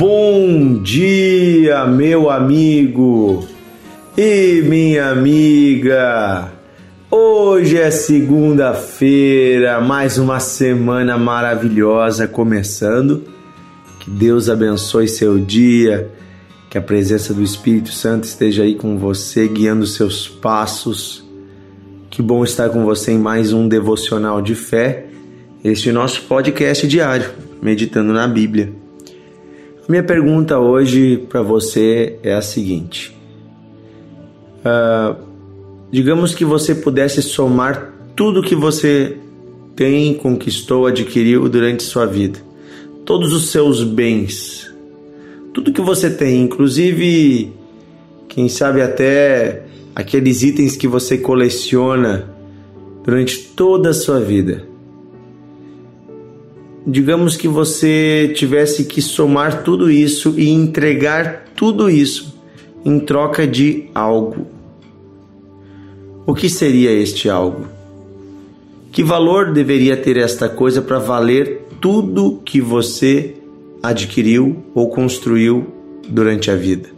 Bom dia, meu amigo e minha amiga. Hoje é segunda-feira, mais uma semana maravilhosa começando. Que Deus abençoe seu dia, que a presença do Espírito Santo esteja aí com você, guiando seus passos. Que bom estar com você em mais um devocional de fé, este nosso podcast diário, meditando na Bíblia. Minha pergunta hoje para você é a seguinte: uh, digamos que você pudesse somar tudo que você tem, conquistou, adquiriu durante sua vida, todos os seus bens, tudo que você tem, inclusive, quem sabe até aqueles itens que você coleciona durante toda a sua vida digamos que você tivesse que somar tudo isso e entregar tudo isso em troca de algo. O que seria este algo? Que valor deveria ter esta coisa para valer tudo que você adquiriu ou construiu durante a vida?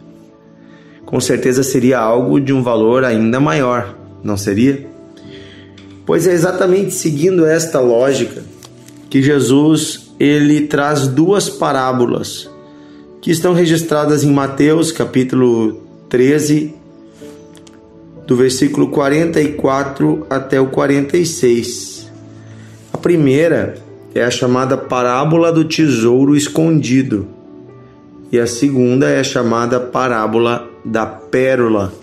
Com certeza seria algo de um valor ainda maior, não seria? Pois é exatamente seguindo esta lógica que Jesus ele traz duas parábolas que estão registradas em Mateus capítulo 13 do versículo 44 até o 46. A primeira é a chamada parábola do tesouro escondido e a segunda é a chamada parábola da pérola.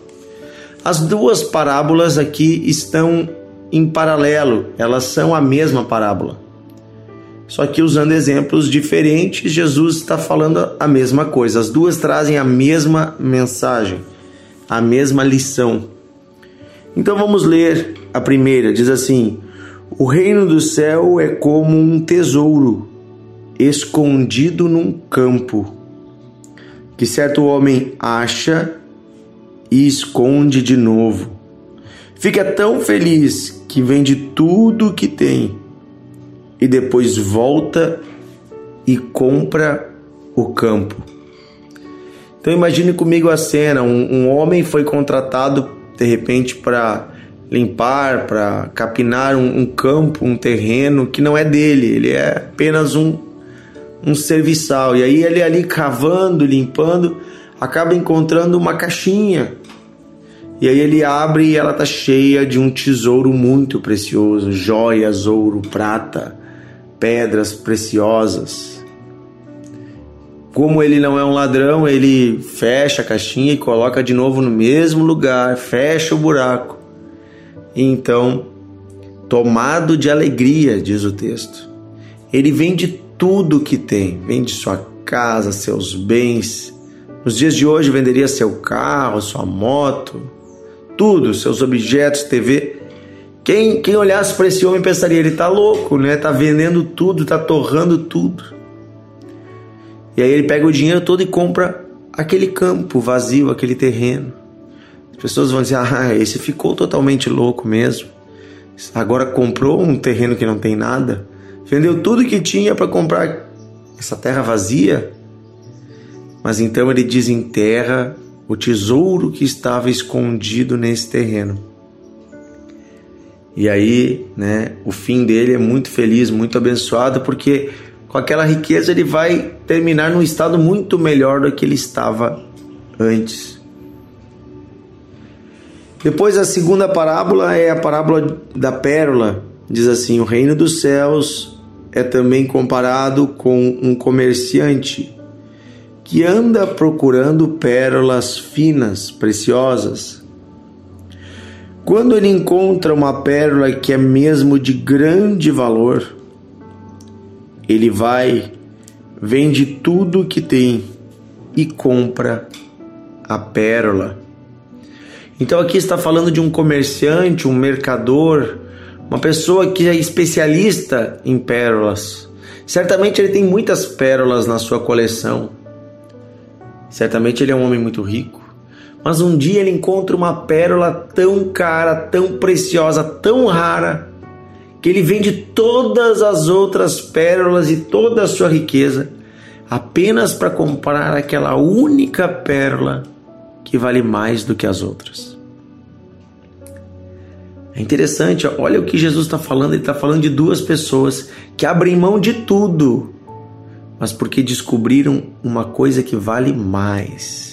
As duas parábolas aqui estão em paralelo, elas são a mesma parábola. Só que usando exemplos diferentes, Jesus está falando a mesma coisa. As duas trazem a mesma mensagem, a mesma lição. Então vamos ler a primeira. Diz assim: O reino do céu é como um tesouro escondido num campo, que certo homem acha e esconde de novo. Fica tão feliz que vende tudo o que tem e depois volta e compra o campo. Então imagine comigo a cena: um, um homem foi contratado de repente para limpar, para capinar um, um, campo, um terreno que não é dele, ele é apenas um, um serviçal. E aí ele ali cavando, limpando, acaba encontrando uma caixinha. E aí ele abre e ela tá cheia de um tesouro muito precioso, joias, ouro, prata, pedras preciosas. Como ele não é um ladrão, ele fecha a caixinha e coloca de novo no mesmo lugar, fecha o buraco. E então, tomado de alegria, diz o texto, ele vende tudo que tem, vende sua casa, seus bens. Nos dias de hoje venderia seu carro, sua moto, tudo, seus objetos, TV, quem, quem olhasse para esse homem pensaria: ele está louco, né? Está vendendo tudo, está torrando tudo. E aí ele pega o dinheiro todo e compra aquele campo vazio, aquele terreno. As pessoas vão dizer: ah, esse ficou totalmente louco mesmo. Agora comprou um terreno que não tem nada, vendeu tudo que tinha para comprar essa terra vazia. Mas então ele desenterra o tesouro que estava escondido nesse terreno. E aí, né, o fim dele é muito feliz, muito abençoado, porque com aquela riqueza ele vai terminar num estado muito melhor do que ele estava antes. Depois a segunda parábola é a parábola da pérola. Diz assim: O reino dos céus é também comparado com um comerciante que anda procurando pérolas finas, preciosas quando ele encontra uma pérola que é mesmo de grande valor, ele vai, vende tudo que tem e compra a pérola. Então aqui está falando de um comerciante, um mercador, uma pessoa que é especialista em pérolas. Certamente ele tem muitas pérolas na sua coleção. Certamente ele é um homem muito rico. Mas um dia ele encontra uma pérola tão cara, tão preciosa, tão rara, que ele vende todas as outras pérolas e toda a sua riqueza, apenas para comprar aquela única pérola que vale mais do que as outras. É interessante, olha o que Jesus está falando. Ele está falando de duas pessoas que abrem mão de tudo, mas porque descobriram uma coisa que vale mais.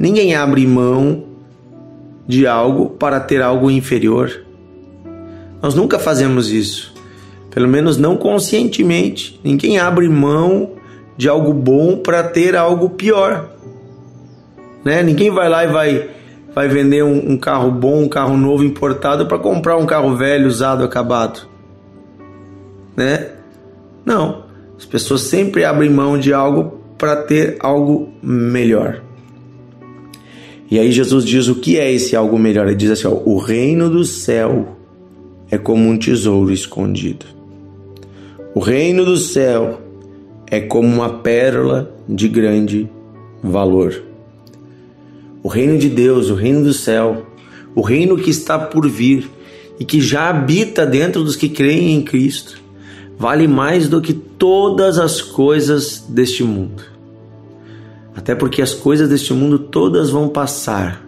Ninguém abre mão de algo para ter algo inferior. Nós nunca fazemos isso, pelo menos não conscientemente. Ninguém abre mão de algo bom para ter algo pior. Né? Ninguém vai lá e vai, vai vender um, um carro bom, um carro novo importado para comprar um carro velho, usado, acabado. Né? Não. As pessoas sempre abrem mão de algo para ter algo melhor. E aí Jesus diz o que é esse algo melhor. Ele diz assim: ó, o reino do céu é como um tesouro escondido. O reino do céu é como uma pérola de grande valor. O reino de Deus, o reino do céu, o reino que está por vir e que já habita dentro dos que creem em Cristo, vale mais do que todas as coisas deste mundo. Até porque as coisas deste mundo todas vão passar,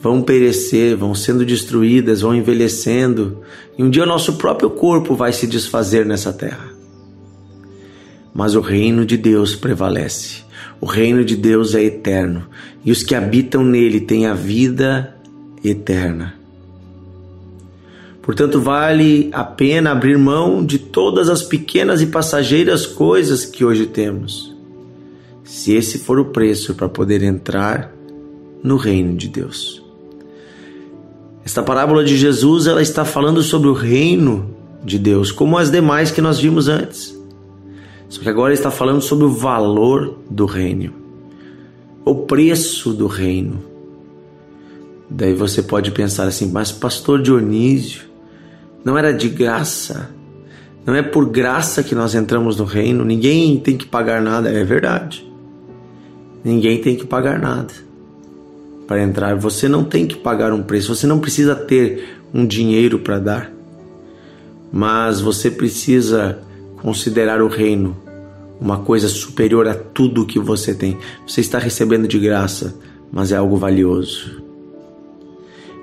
vão perecer, vão sendo destruídas, vão envelhecendo, e um dia o nosso próprio corpo vai se desfazer nessa terra. Mas o reino de Deus prevalece. O reino de Deus é eterno. E os que habitam nele têm a vida eterna. Portanto, vale a pena abrir mão de todas as pequenas e passageiras coisas que hoje temos, se esse for o preço para poder entrar no reino de Deus. Esta parábola de Jesus, ela está falando sobre o reino de Deus, como as demais que nós vimos antes. Só que agora está falando sobre o valor do reino, o preço do reino. Daí você pode pensar assim, mas pastor Dionísio, não era de graça? Não é por graça que nós entramos no reino? Ninguém tem que pagar nada, é verdade. Ninguém tem que pagar nada para entrar. Você não tem que pagar um preço, você não precisa ter um dinheiro para dar. Mas você precisa considerar o reino uma coisa superior a tudo que você tem. Você está recebendo de graça, mas é algo valioso.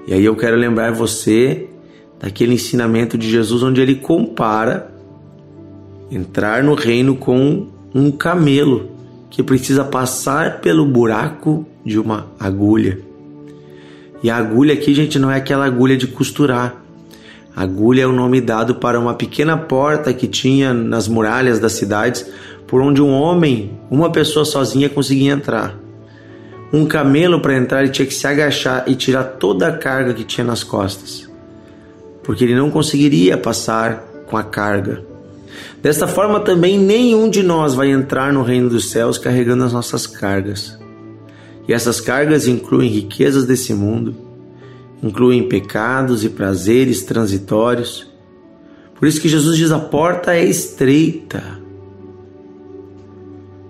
E aí eu quero lembrar você daquele ensinamento de Jesus onde ele compara entrar no reino com um camelo que precisa passar pelo buraco de uma agulha. E a agulha aqui, gente, não é aquela agulha de costurar. Agulha é o nome dado para uma pequena porta que tinha nas muralhas das cidades, por onde um homem, uma pessoa sozinha, conseguia entrar. Um camelo para entrar ele tinha que se agachar e tirar toda a carga que tinha nas costas, porque ele não conseguiria passar com a carga. Desta forma também nenhum de nós vai entrar no reino dos céus carregando as nossas cargas. E essas cargas incluem riquezas desse mundo, incluem pecados e prazeres transitórios. Por isso que Jesus diz: a porta é estreita.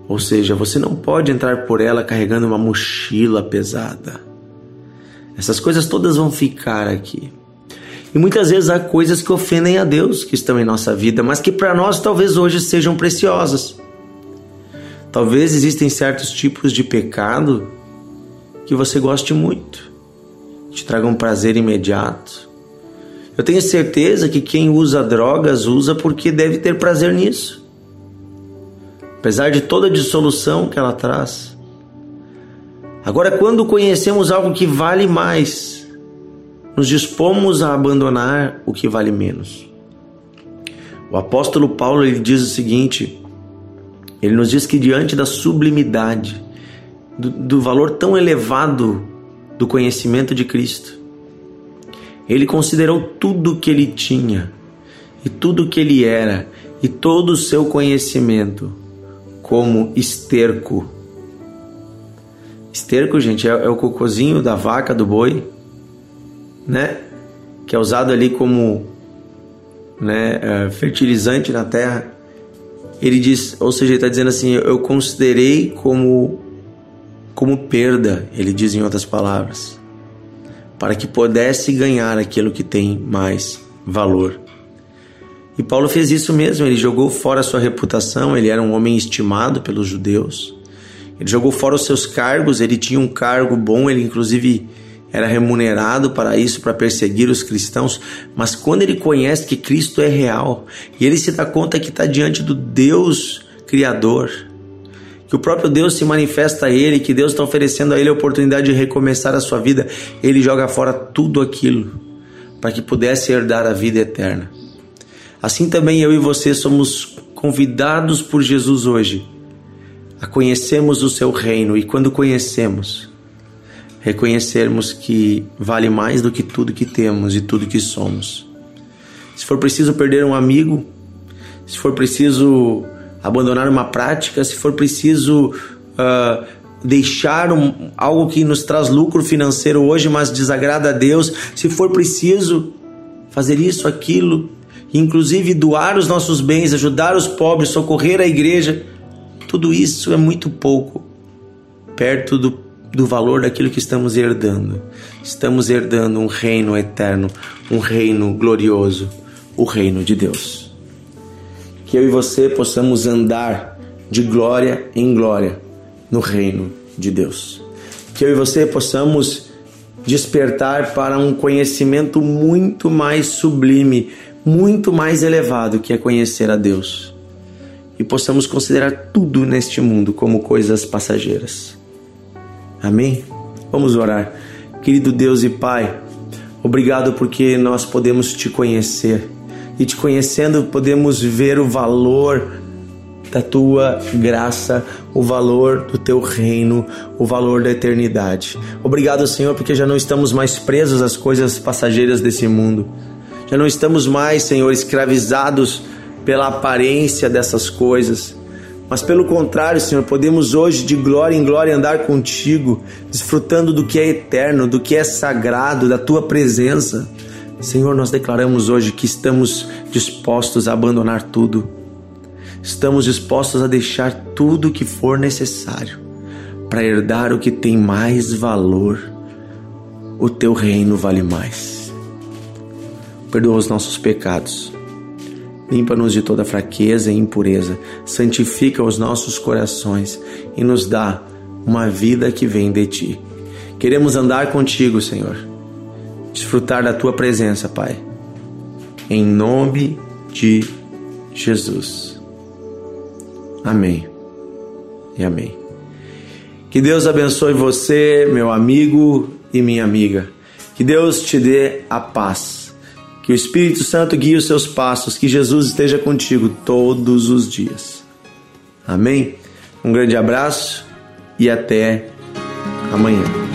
Ou seja, você não pode entrar por ela carregando uma mochila pesada. Essas coisas todas vão ficar aqui. E muitas vezes há coisas que ofendem a Deus que estão em nossa vida, mas que para nós talvez hoje sejam preciosas. Talvez existem certos tipos de pecado que você goste muito te tragam prazer imediato. Eu tenho certeza que quem usa drogas usa porque deve ter prazer nisso. Apesar de toda a dissolução que ela traz. Agora, quando conhecemos algo que vale mais, nos dispomos a abandonar o que vale menos. O apóstolo Paulo ele diz o seguinte: ele nos diz que diante da sublimidade, do, do valor tão elevado do conhecimento de Cristo. Ele considerou tudo que ele tinha e tudo que ele era e todo o seu conhecimento como esterco. Esterco, gente, é, é o cocôzinho da vaca, do boi, né? Que é usado ali como né, é, fertilizante na terra. Ele diz, ou seja, ele está dizendo assim: eu considerei como como perda, ele diz em outras palavras, para que pudesse ganhar aquilo que tem mais valor. E Paulo fez isso mesmo, ele jogou fora a sua reputação, ele era um homem estimado pelos judeus. Ele jogou fora os seus cargos, ele tinha um cargo bom, ele inclusive era remunerado para isso, para perseguir os cristãos, mas quando ele conhece que Cristo é real e ele se dá conta que está diante do Deus Criador, que o próprio Deus se manifesta a ele, que Deus está oferecendo a ele a oportunidade de recomeçar a sua vida, ele joga fora tudo aquilo para que pudesse herdar a vida eterna. Assim também eu e você somos convidados por Jesus hoje a conhecermos o seu reino e quando conhecemos, reconhecermos que vale mais do que tudo que temos e tudo que somos. Se for preciso perder um amigo, se for preciso abandonar uma prática, se for preciso uh, deixar um, algo que nos traz lucro financeiro hoje, mas desagrada a Deus, se for preciso fazer isso, aquilo, inclusive doar os nossos bens, ajudar os pobres, socorrer a igreja, tudo isso é muito pouco perto do, do valor daquilo que estamos herdando. Estamos herdando um reino eterno, um reino glorioso, o reino de Deus. Que eu e você possamos andar de glória em glória no reino de Deus. Que eu e você possamos despertar para um conhecimento muito mais sublime, muito mais elevado que é conhecer a Deus e possamos considerar tudo neste mundo como coisas passageiras. Amém? Vamos orar. Querido Deus e Pai, obrigado porque nós podemos te conhecer e te conhecendo podemos ver o valor da tua graça, o valor do teu reino, o valor da eternidade. Obrigado, Senhor, porque já não estamos mais presos às coisas passageiras desse mundo. Já não estamos mais, Senhor, escravizados pela aparência dessas coisas. Mas pelo contrário, Senhor, podemos hoje de glória em glória andar contigo, desfrutando do que é eterno, do que é sagrado, da tua presença. Senhor, nós declaramos hoje que estamos dispostos a abandonar tudo. Estamos dispostos a deixar tudo que for necessário para herdar o que tem mais valor. O teu reino vale mais. Perdoa os nossos pecados Limpa-nos de toda fraqueza e impureza, santifica os nossos corações e nos dá uma vida que vem de ti. Queremos andar contigo, Senhor, desfrutar da tua presença, Pai. Em nome de Jesus. Amém e amém. Que Deus abençoe você, meu amigo e minha amiga. Que Deus te dê a paz que o Espírito Santo guie os seus passos, que Jesus esteja contigo todos os dias. Amém? Um grande abraço e até amanhã.